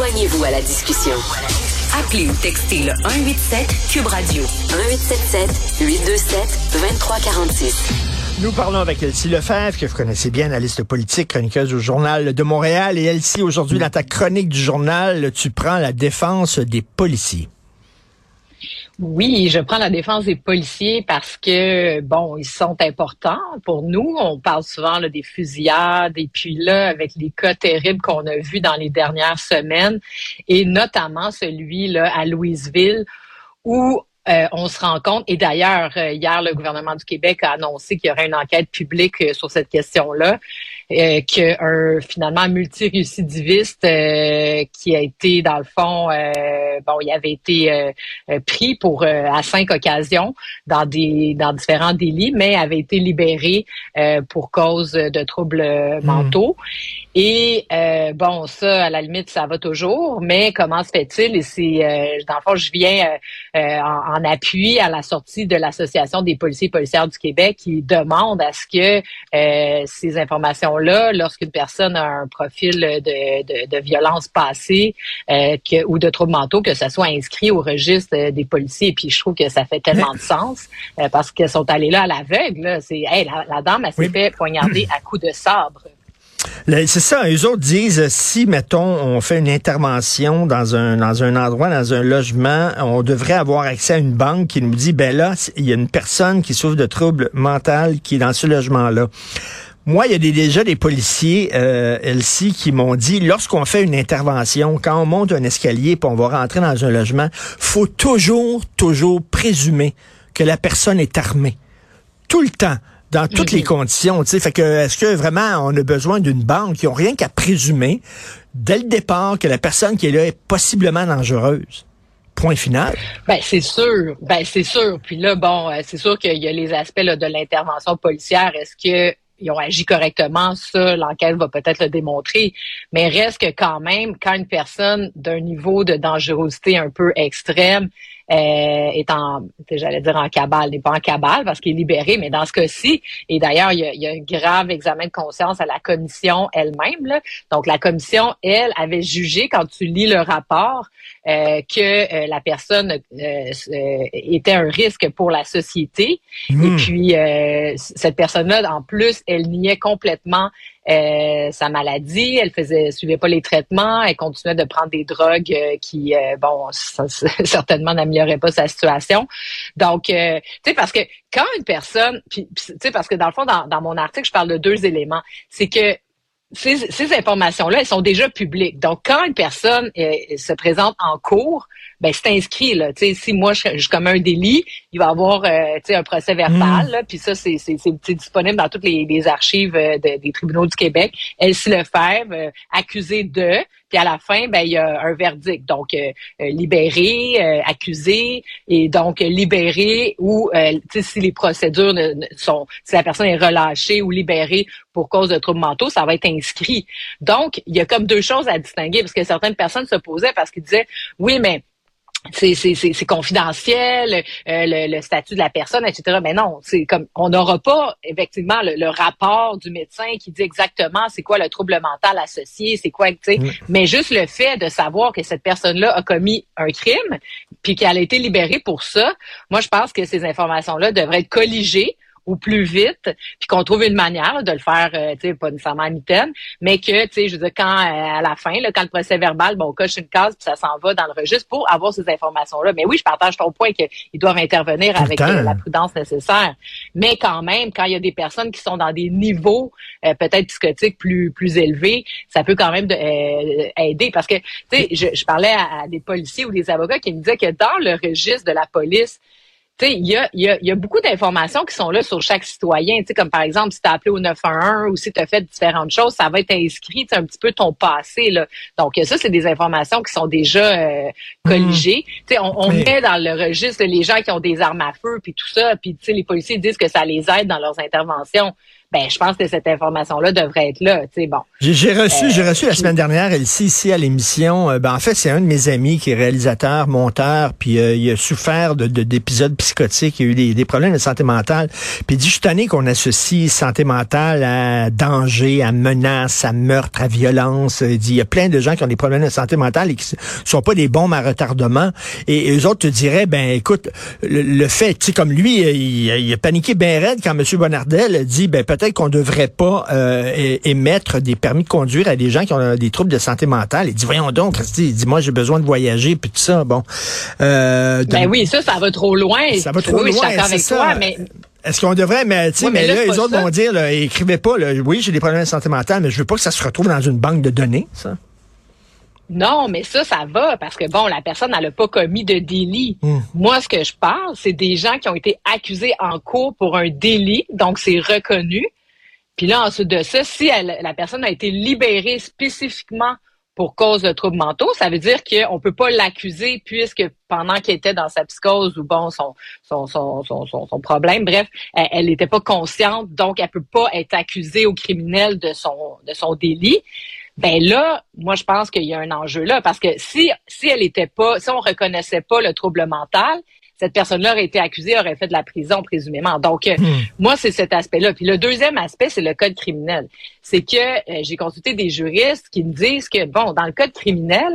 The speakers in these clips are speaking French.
Joignez-vous à la discussion. Appelez ou textez le 187 Cube Radio 1877 827 2346. Nous parlons avec Elsie Lefebvre, que vous connaissez bien, la liste politique, chroniqueuse au Journal de Montréal. Et Elsie, aujourd'hui, dans ta chronique du journal, tu prends la défense des policiers. Oui, je prends la défense des policiers parce que, bon, ils sont importants pour nous. On parle souvent là, des fusillades et puis là, avec les cas terribles qu'on a vus dans les dernières semaines et notamment celui là à Louisville où euh, on se rend compte, et d'ailleurs, euh, hier, le gouvernement du Québec a annoncé qu'il y aurait une enquête publique euh, sur cette question-là, qu'un finalement multirécidiviste qui a été, dans le fond, bon, il avait été pris pour à cinq occasions dans des dans différents délits, mais avait été libéré pour cause de troubles hmm. mentaux. Et bon, ça, à la limite, ça va toujours, mais comment se fait-il? Et c'est, dans le fond, je viens en en appui à la sortie de l'Association des policiers et policières du Québec qui demande à ce que euh, ces lorsqu'une personne a un profil de, de, violence passée euh, que, ou de troubles mentaux, que ça soit inscrit au registre des policiers. Et puis je trouve que ça fait tellement de sens euh, parce qu'elles sont allées là à l'aveugle. C'est hey, la, dame, elle s'est fait poignarder à coups de sabre. C'est ça, eux autres disent, si, mettons, on fait une intervention dans un, dans un endroit, dans un logement, on devrait avoir accès à une banque qui nous dit, ben là, il y a une personne qui souffre de troubles mentaux qui est dans ce logement-là. Moi, il y a déjà des policiers, euh, Elsie, qui m'ont dit, lorsqu'on fait une intervention, quand on monte un escalier pour on va rentrer dans un logement, faut toujours, toujours présumer que la personne est armée. Tout le temps dans toutes les conditions. Tu sais, fait que est-ce que vraiment on a besoin d'une banque? Qui ont rien qu'à présumer dès le départ que la personne qui est là est possiblement dangereuse? Point final. Ben c'est sûr, ben c'est sûr. Puis là, bon, euh, c'est sûr qu'il y a les aspects de l'intervention policière. Est-ce que ils ont agi correctement, ça, l'enquête va peut-être le démontrer. Mais reste que quand même, quand une personne d'un niveau de dangerosité un peu extrême est en, j'allais dire en cabale, n'est pas en cabale parce qu'il est libéré, mais dans ce cas-ci, et d'ailleurs, il y, a, il y, a, un grave examen de conscience à la commission elle-même. Donc, la commission, elle, avait jugé, quand tu lis le rapport, euh, que euh, la personne euh, était un risque pour la société. Et hmm. puis, cette personne-là, en plus, elle niait complètement euh, sa maladie, elle faisait suivait pas les traitements, elle continuait de prendre des drogues euh, qui euh, bon certainement n'amélioraient pas sa situation. Donc tu sais parce que quand une personne puis tu sais parce que dans le fond dans, dans mon article je parle de deux éléments, c'est que ces, ces informations-là, elles sont déjà publiques. Donc, quand une personne se présente en cours, ben c'est inscrit là. Tu sais, si moi je, je commets un délit, il va y avoir euh, un procès verbal. Mm. Puis ça c'est c'est disponible dans toutes les, les archives euh, des tribunaux du Québec. Elle se le fait, euh, accusé de. Puis à la fin, ben il y a un verdict. Donc libéré, accusé et donc libéré ou sais si les procédures ne, sont si la personne est relâchée ou libérée pour cause de troubles mentaux, ça va être inscrit. Donc il y a comme deux choses à distinguer parce que certaines personnes se posaient parce qu'ils disaient oui mais c'est confidentiel, euh, le, statut de la personne, etc. Mais non, c'est comme on n'aura pas effectivement le, rapport du médecin qui dit exactement c'est quoi le trouble mental associé, c'est quoi, tu sais. Mais juste le fait de savoir que cette personne-là a commis un crime, puis qu'elle a été libérée pour ça, moi je pense que ces informations-là devraient être colligées ou plus vite, puis qu'on trouve une manière de le faire, euh, tu sais, pas nécessairement à mitaine, mais que, tu sais, je veux dire, quand euh, à la fin, là, quand le procès verbal, bon, on coche une case, puis ça s'en va dans le registre pour avoir ces informations-là. Mais oui, je partage ton point qu'ils doivent intervenir avec euh, la prudence nécessaire. Mais quand même, quand il y a des personnes qui sont dans des niveaux peut-être psychotiques plus plus élevés, ça peut quand même aider. Parce que, tu sais, je, je, parlais à des policiers ou des avocats qui me disaient que dans le registre de la police, il y a, y, y a, beaucoup d'informations qui sont là sur chaque citoyen. Tu comme par exemple, si tu as appelé au 911 ou si tu as fait différentes choses, ça va être inscrit un petit peu ton passé. Là. Donc, ça, c'est des informations qui sont déjà euh, colligées. Mmh. on, on met dans le registre les gens qui ont des armes à feu, puis tout ça, puis les policiers disent que ça les aide dans leurs interventions. Ben je pense que cette information-là devrait être là. Tu sais, bon. J'ai reçu, j'ai reçu la semaine dernière, ici, ici à l'émission. ben, en fait, c'est un de mes amis qui est réalisateur, monteur, puis il a souffert de d'épisodes psychotiques, il a eu des, des, problèmes de santé mentale. Puis il dit, je suis tanné qu'on associe santé mentale à danger, à menace, à meurtre, à violence. Il dit, il y a plein de gens qui ont des problèmes de santé mentale et qui sont pas des bombes à retardement. Et, eux autres te diraient, ben écoute, le, fait, tu sais, comme lui, il, a paniqué bien raide quand M. Bonardel dit, ben peut-être qu'on devrait pas euh, émettre des permis de conduire à des gens qui ont des troubles de santé mentale. Il dit, voyons donc, il dit, moi j'ai besoin de voyager, puis tout ça. Bon. Euh, ben oui, ça, ça va trop loin. Ça va trop loin, c'est ça. mais... Est-ce qu'on devrait, mais, tu sais, mais, là, les autres vont dire, là, écrivez pas, là, oui, j'ai des problèmes de santé mentale, mais je veux pas que ça se retrouve dans une banque de données, ça. Non, mais ça, ça va parce que bon, la personne n'a pas commis de délit. Hmm. Moi, ce que je parle, c'est des gens qui ont été accusés en cours pour un délit, donc c'est reconnu. Puis là, ensuite de ça, si la personne a été libérée spécifiquement pour cause de troubles mentaux, ça veut dire qu'on ne peut pas l'accuser puisque pendant qu'il était dans sa psychose ou bon son son, son, son, son problème, bref, elle n'était pas consciente, donc elle peut pas être accusée au criminel de son de son délit. Ben là, moi je pense qu'il y a un enjeu là parce que si si elle était pas, si on reconnaissait pas le trouble mental, cette personne-là aurait été accusée, aurait fait de la prison présumément. Donc, euh, hmm. moi, c'est cet aspect-là. Puis le deuxième aspect, c'est le code criminel. C'est que euh, j'ai consulté des juristes qui me disent que, bon, dans le code criminel,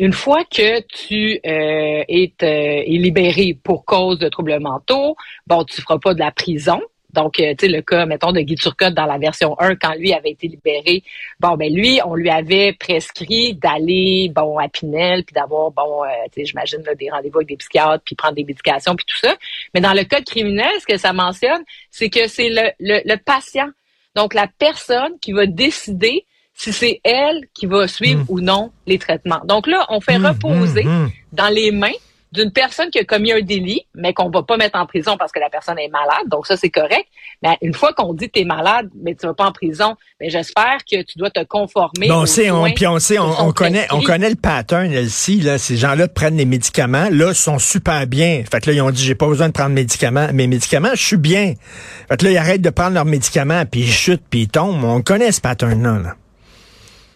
une fois que tu euh, es, es, libéré pour cause de troubles mentaux, bon, tu feras pas de la prison, donc, euh, tu sais, le cas, mettons, de Guy Turcotte dans la version 1, quand lui avait été libéré, bon, ben lui, on lui avait prescrit d'aller, bon, à Pinel, puis d'avoir, bon, euh, tu sais, j'imagine, des rendez-vous avec des psychiatres, puis prendre des médications, puis tout ça. Mais dans le code criminel, ce que ça mentionne, c'est que c'est le, le, patient, donc la personne qui va décider si c'est elle qui va suivre mmh. ou non les traitements. Donc là, on fait mmh, reposer mmh, dans les mains d'une personne qui a commis un délit, mais qu'on va pas mettre en prison parce que la personne est malade. Donc ça, c'est correct. Mais une fois qu'on dit que tu es malade, mais tu vas pas en prison, mais j'espère que tu dois te conformer. Non, on sait, on, puis on sait, on, connaît, on connaît le pattern ici. Là, ces gens-là prennent les médicaments. Là, sont super bien. Fait que là, ils ont dit, j'ai pas besoin de prendre médicaments. Mes médicaments, je suis bien. Fait que là, ils arrêtent de prendre leurs médicaments, puis ils chutent, puis ils tombent. On connaît ce pattern-là. là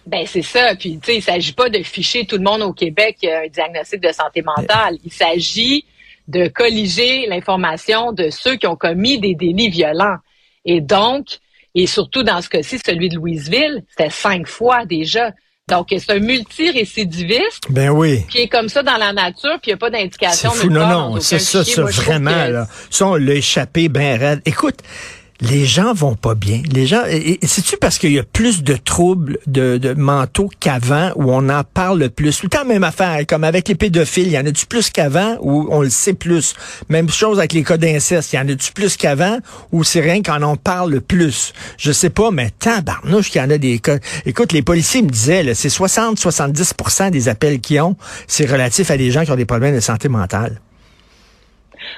ben c'est ça. Puis tu sais, il s'agit pas de ficher tout le monde au Québec euh, un diagnostic de santé mentale. Il s'agit de colliger l'information de ceux qui ont commis des délits violents. Et donc, et surtout dans ce cas-ci, celui de Louisville, c'était cinq fois déjà. Donc, c'est un multirécidiviste. Ben oui. Qui est comme ça dans la nature, puis il n'y a pas d'indication. Non, non, c'est ça, ça, vraiment, là. Ça, on l'a échappé ben raide. Écoute, les gens vont pas bien. Les gens, c'est-tu parce qu'il y a plus de troubles de, de mentaux qu'avant où on en parle plus? Tout le temps même affaire, comme avec les pédophiles, il y en a-tu plus qu'avant ou on le sait plus? Même chose avec les cas d'inceste, il y en a-tu plus qu'avant ou c'est rien qu'on en parle plus? Je sais pas, mais tabarnouche qu'il y en a des cas. Écoute, les policiers me disaient, c'est 60-70% des appels qu'ils ont, c'est relatif à des gens qui ont des problèmes de santé mentale.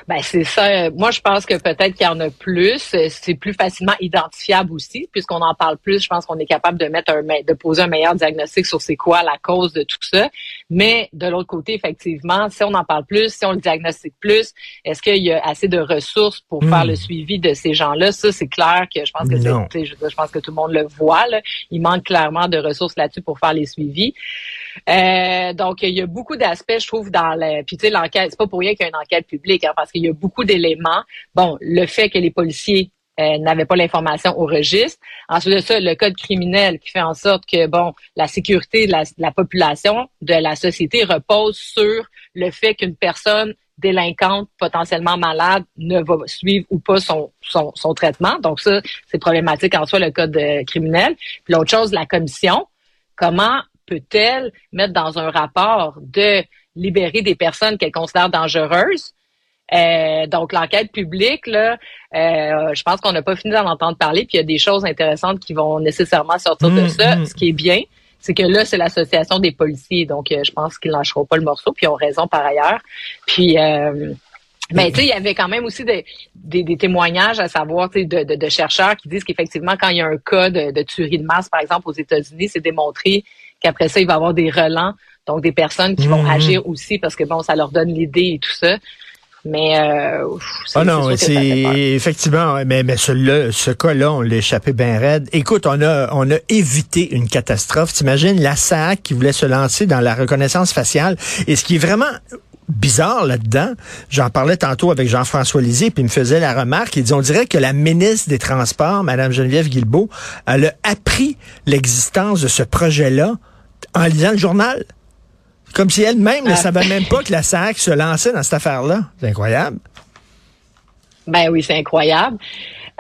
Ben c'est ça. Moi, je pense que peut-être qu'il y en a plus. C'est plus facilement identifiable aussi, puisqu'on en parle plus. Je pense qu'on est capable de mettre un, de poser un meilleur diagnostic sur c'est quoi la cause de tout ça. Mais de l'autre côté, effectivement, si on en parle plus, si on le diagnostique plus, est-ce qu'il y a assez de ressources pour faire le hmm. suivi de ces gens-là? Ça, c'est clair que je pense que c'est, je, je, pense que tout le monde le voit. Là. Il manque clairement de ressources là-dessus pour faire les suivis. Euh, donc, il y a beaucoup d'aspects, je trouve, dans le. Puis tu sais, l'enquête, c'est pas pour rien qu'il y a une enquête publique, hein, parce qu'il y a beaucoup d'éléments. Bon, le fait que les policiers euh, n'avaient pas l'information au registre. Ensuite de ça, le code criminel qui fait en sorte que bon, la sécurité de la, population, de la société repose sur le fait qu'une personne délinquante, potentiellement malade, ne va suivre ou pas son, son, son traitement. Donc ça, c'est problématique en soi, le code euh, criminel. Puis l'autre chose, la commission, comment peut-elle mettre dans un rapport de libérer des personnes qu'elle considère dangereuses? Euh, donc l'enquête publique, là, euh, je pense qu'on n'a pas fini d'en entendre parler, puis il y a des choses intéressantes qui vont nécessairement sortir de mm, ça. Mm. Ce qui est bien, c'est que là, c'est l'association des policiers, donc euh, je pense qu'ils lâcheront pas le morceau, puis ils ont raison par ailleurs. Puis mais tu sais, il y avait quand même aussi des, des, témoignages à savoir de, de, de, chercheurs qui disent qu'effectivement, quand il y a un cas de, de tuerie de masse, par exemple, aux États-Unis, c'est démontré qu'après ça, il va y avoir des relents, donc des personnes qui vont mmh. agir aussi parce que bon, ça leur donne l'idée et tout ça. Mais euh, oh non, c'est effectivement, mais, mais ce, ce cas-là, on l'a échappé bien raide. Écoute, on a on a évité une catastrophe. T'imagines la SAC qui voulait se lancer dans la reconnaissance faciale. Et ce qui est vraiment bizarre là-dedans, j'en parlais tantôt avec Jean-François Lisée, puis il me faisait la remarque, il dit, on dirait que la ministre des Transports, Mme Geneviève Guilbeault, elle a appris l'existence de ce projet-là en lisant le journal. Comme si elle-même ne ah. savait même pas que la SAC se lançait dans cette affaire-là. C'est incroyable. Ben oui, c'est incroyable.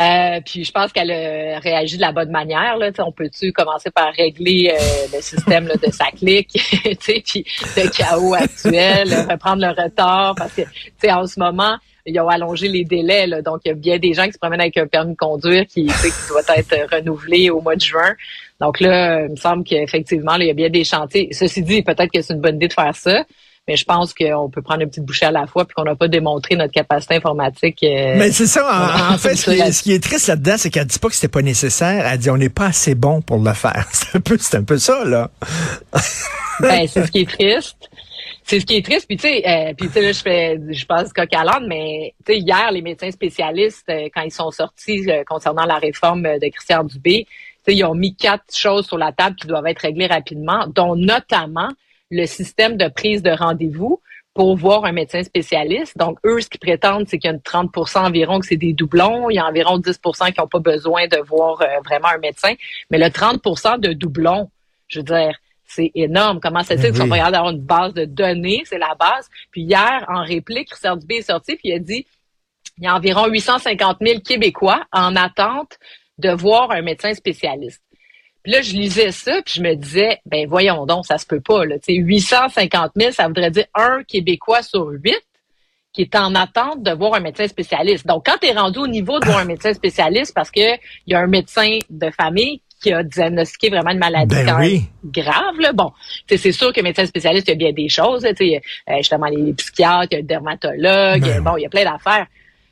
Euh, puis je pense qu'elle a réagi de la bonne manière. Là. on peut-tu commencer par régler euh, le système là, de sa clique, puis le chaos actuel, reprendre le retard, parce que en ce moment, ils ont allongé les délais. Là, donc, il y a bien des gens qui se promènent avec un permis de conduire qui, qui doit être renouvelé au mois de juin. Donc là, il me semble qu'effectivement, il y a bien des chantiers. Ceci dit, peut-être que c'est une bonne idée de faire ça. Mais je pense qu'on peut prendre une petite bouchée à la fois puis qu'on n'a pas démontré notre capacité informatique. Euh, mais c'est ça. En, fait, ce qui, est, triste là-dedans, c'est qu'elle dit pas que c'était pas nécessaire. Elle dit on n'est pas assez bon pour le faire. C'est un peu, c'est un peu ça là. ben, c'est ce qui est triste. C'est ce qui est triste. Puis tu sais, euh, puis tu sais là, je fais, je pense coq à mais tu sais hier les médecins spécialistes euh, quand ils sont sortis concernant la réforme de Christian Dubé, ils ont mis quatre choses sur la table qui doivent être réglées rapidement, dont notamment le système de prise de rendez-vous pour voir un médecin spécialiste. Donc, eux, ce qu'ils prétendent, c'est qu'il y a 30% environ que c'est des doublons. Il y a environ 10% qui n'ont pas besoin de voir euh, vraiment un médecin. Mais le 30% de doublons, je veux dire, c'est énorme. Comment ça se fait qu'ils sont pas capables d'avoir une base de données? C'est la base. Puis hier, en réplique, Richard Dubé est sorti puis il a dit il y a environ 850 000 Québécois en attente de voir un médecin spécialiste. Puis là, je lisais ça, puis je me disais, ben voyons donc, ça se peut pas. Là. 850 000, ça voudrait dire un Québécois sur huit qui est en attente de voir un médecin spécialiste. Donc, quand tu es rendu au niveau de voir un médecin spécialiste parce que il y a un médecin de famille qui a diagnostiqué vraiment une maladie ben grave, là, bon, c'est sûr que médecin spécialiste, il y a bien des choses, euh, justement les psychiatres, il y a le dermatologue, ben bon, il y a plein d'affaires.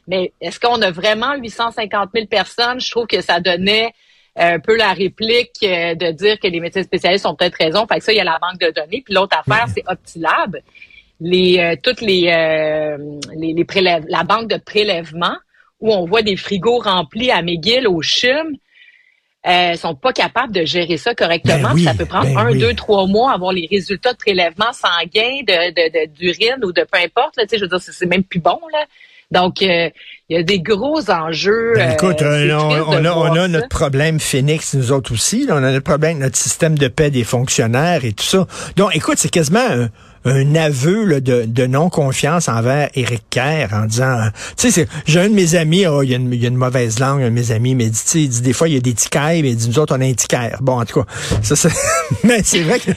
Mais est-ce qu'on a vraiment 850 000 personnes? Je trouve que ça donnait un peu la réplique euh, de dire que les médecins spécialistes ont peut-être raison. Fait que ça, il y a la banque de données. Puis l'autre affaire, c'est Optilab. Les, euh, toutes les, euh, les, les prélève, la banque de prélèvement où on voit des frigos remplis à McGill, au CHUM, euh, sont pas capables de gérer ça correctement. Ben ça peut prendre ben un, deux, trois mois avoir les résultats de prélèvement sanguin, de, d'urine ou de peu importe. Là, je veux dire, c'est même plus bon. Là. Donc, euh, il y a des gros enjeux. Ben, écoute, euh, on, a, on a notre problème Phoenix, nous autres aussi. on a notre problème, notre système de paix des fonctionnaires et tout ça. Donc, écoute, c'est quasiment un, aveu de, non-confiance envers Éric Kerr en disant, tu sais, j'ai un de mes amis, oh, il, y a une, mauvaise langue, un de mes amis, mais il dit, des fois, il y a des tickets, mais il dit, nous autres, on a un ticket. Bon, en tout cas, ça, mais c'est vrai que...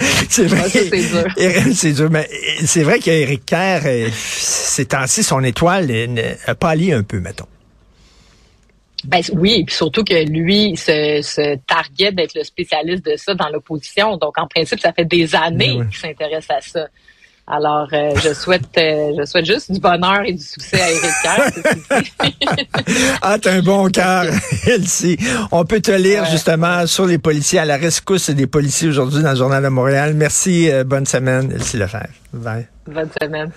c'est vrai. c'est dur. Mais c'est vrai qu'Éric Kerr, euh, c'est ainsi son étoile a pâli un peu, mettons. Ben oui, puis surtout que lui se, se target d'être le spécialiste de ça dans l'opposition. Donc, en principe, ça fait des années ben qu'il s'intéresse à ça. Alors, euh, je souhaite euh, je souhaite juste du bonheur et du succès à Eric Kerr. ah, t'as un bon cœur, Elsie. On peut te lire justement sur les policiers à la rescousse des policiers aujourd'hui dans le Journal de Montréal. Merci, euh, bonne semaine, Elsie Lefebvre. Bye. Bonne semaine.